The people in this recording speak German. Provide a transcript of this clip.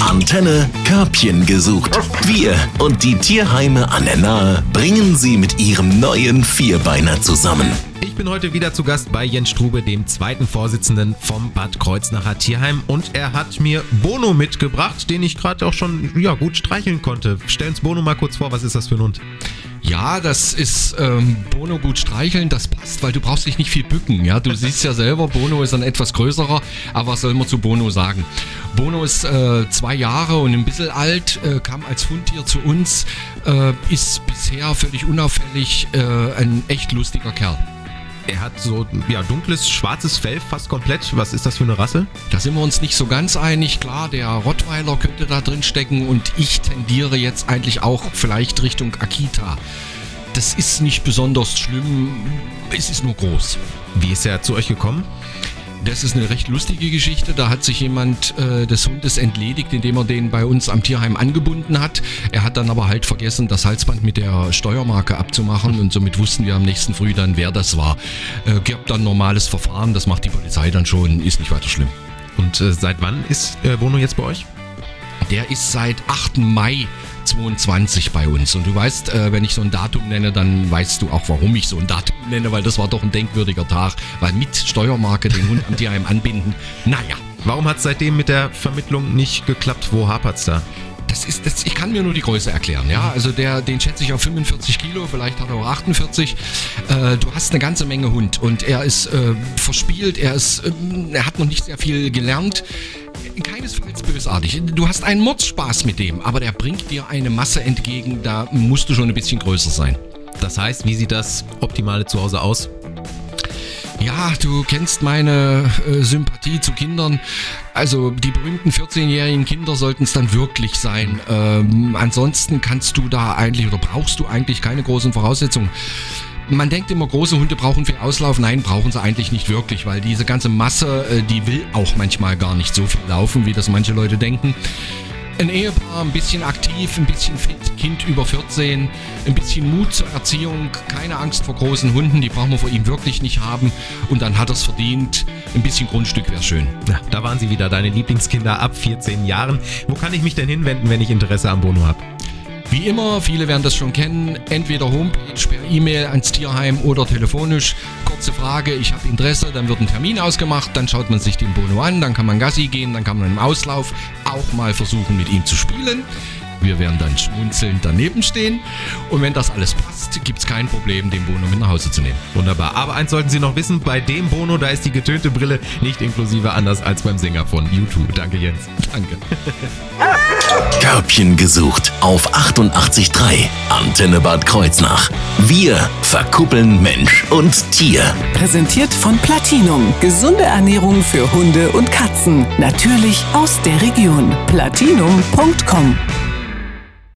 Antenne Körbchen gesucht. Wir und die Tierheime an der Nahe bringen sie mit ihrem neuen Vierbeiner zusammen. Ich bin heute wieder zu Gast bei Jens Strube, dem zweiten Vorsitzenden vom Bad Kreuznacher Tierheim. Und er hat mir Bono mitgebracht, den ich gerade auch schon ja, gut streicheln konnte. Stellen uns Bono mal kurz vor, was ist das für ein Hund? Ja, das ist ähm, Bono gut streicheln, das passt, weil du brauchst dich nicht viel bücken. Ja, du siehst ja selber, Bono ist ein etwas größerer, aber was soll man zu Bono sagen? Bono ist äh, zwei Jahre und ein bisschen alt, äh, kam als Hundtier zu uns, äh, ist bisher völlig unauffällig, äh, ein echt lustiger Kerl. Er hat so ja, dunkles, schwarzes Fell, fast komplett. Was ist das für eine Rasse? Da sind wir uns nicht so ganz einig. Klar, der Rottweiler könnte da drin stecken und ich tendiere jetzt eigentlich auch vielleicht Richtung Akita. Das ist nicht besonders schlimm, es ist nur groß. Wie ist er zu euch gekommen? Das ist eine recht lustige Geschichte. Da hat sich jemand äh, des Hundes entledigt, indem er den bei uns am Tierheim angebunden hat. Er hat dann aber halt vergessen, das Halsband mit der Steuermarke abzumachen und somit wussten wir am nächsten Früh dann, wer das war. Äh, gibt dann normales Verfahren, das macht die Polizei dann schon, ist nicht weiter schlimm. Und äh, seit wann ist äh, Bono jetzt bei euch? Der ist seit 8. Mai 22 bei uns. Und du weißt, äh, wenn ich so ein Datum nenne, dann weißt du auch, warum ich so ein Datum nenne, weil das war doch ein denkwürdiger Tag. Weil mit Steuermarke den Hund am Tierheim anbinden, naja. Warum hat es seitdem mit der Vermittlung nicht geklappt? Wo hapert's da? Das ist, das, ich kann mir nur die Größe erklären, ja. Also der, den schätze ich auf 45 Kilo, vielleicht hat er auch 48. Äh, du hast eine ganze Menge Hund und er ist äh, verspielt, er ist, äh, er hat noch nicht sehr viel gelernt. Keinesfalls bösartig. Du hast einen Mordspaß mit dem, aber der bringt dir eine Masse entgegen, da musst du schon ein bisschen größer sein. Das heißt, wie sieht das optimale Zuhause aus? Ja, du kennst meine äh, Sympathie zu Kindern. Also die berühmten 14-jährigen Kinder sollten es dann wirklich sein. Ähm, ansonsten kannst du da eigentlich oder brauchst du eigentlich keine großen Voraussetzungen. Man denkt immer, große Hunde brauchen viel Auslauf. Nein, brauchen sie eigentlich nicht wirklich, weil diese ganze Masse, äh, die will auch manchmal gar nicht so viel laufen, wie das manche Leute denken. Ein Ehepaar, ein bisschen aktiv, ein bisschen fit, Kind über 14, ein bisschen Mut zur Erziehung, keine Angst vor großen Hunden, die brauchen wir vor ihm wirklich nicht haben. Und dann hat er es verdient. Ein bisschen Grundstück wäre schön. Na, da waren sie wieder, deine Lieblingskinder ab 14 Jahren. Wo kann ich mich denn hinwenden, wenn ich Interesse am Bono habe? Wie immer, viele werden das schon kennen, entweder Homepage, per E-Mail ans Tierheim oder telefonisch. Kurze Frage, ich habe Interesse, dann wird ein Termin ausgemacht, dann schaut man sich den Bono an, dann kann man Gassi gehen, dann kann man im Auslauf auch mal versuchen, mit ihm zu spielen. Wir werden dann schmunzelnd daneben stehen. Und wenn das alles passt, gibt es kein Problem, den Bono mit nach Hause zu nehmen. Wunderbar. Aber eins sollten Sie noch wissen, bei dem Bono, da ist die getönte Brille nicht inklusive anders als beim Sänger von YouTube. Danke, Jens. Danke. Körbchen gesucht auf 88.3 Antenne Bad Kreuznach. Wir verkuppeln Mensch und Tier. Präsentiert von Platinum. Gesunde Ernährung für Hunde und Katzen. Natürlich aus der Region. Platinum.com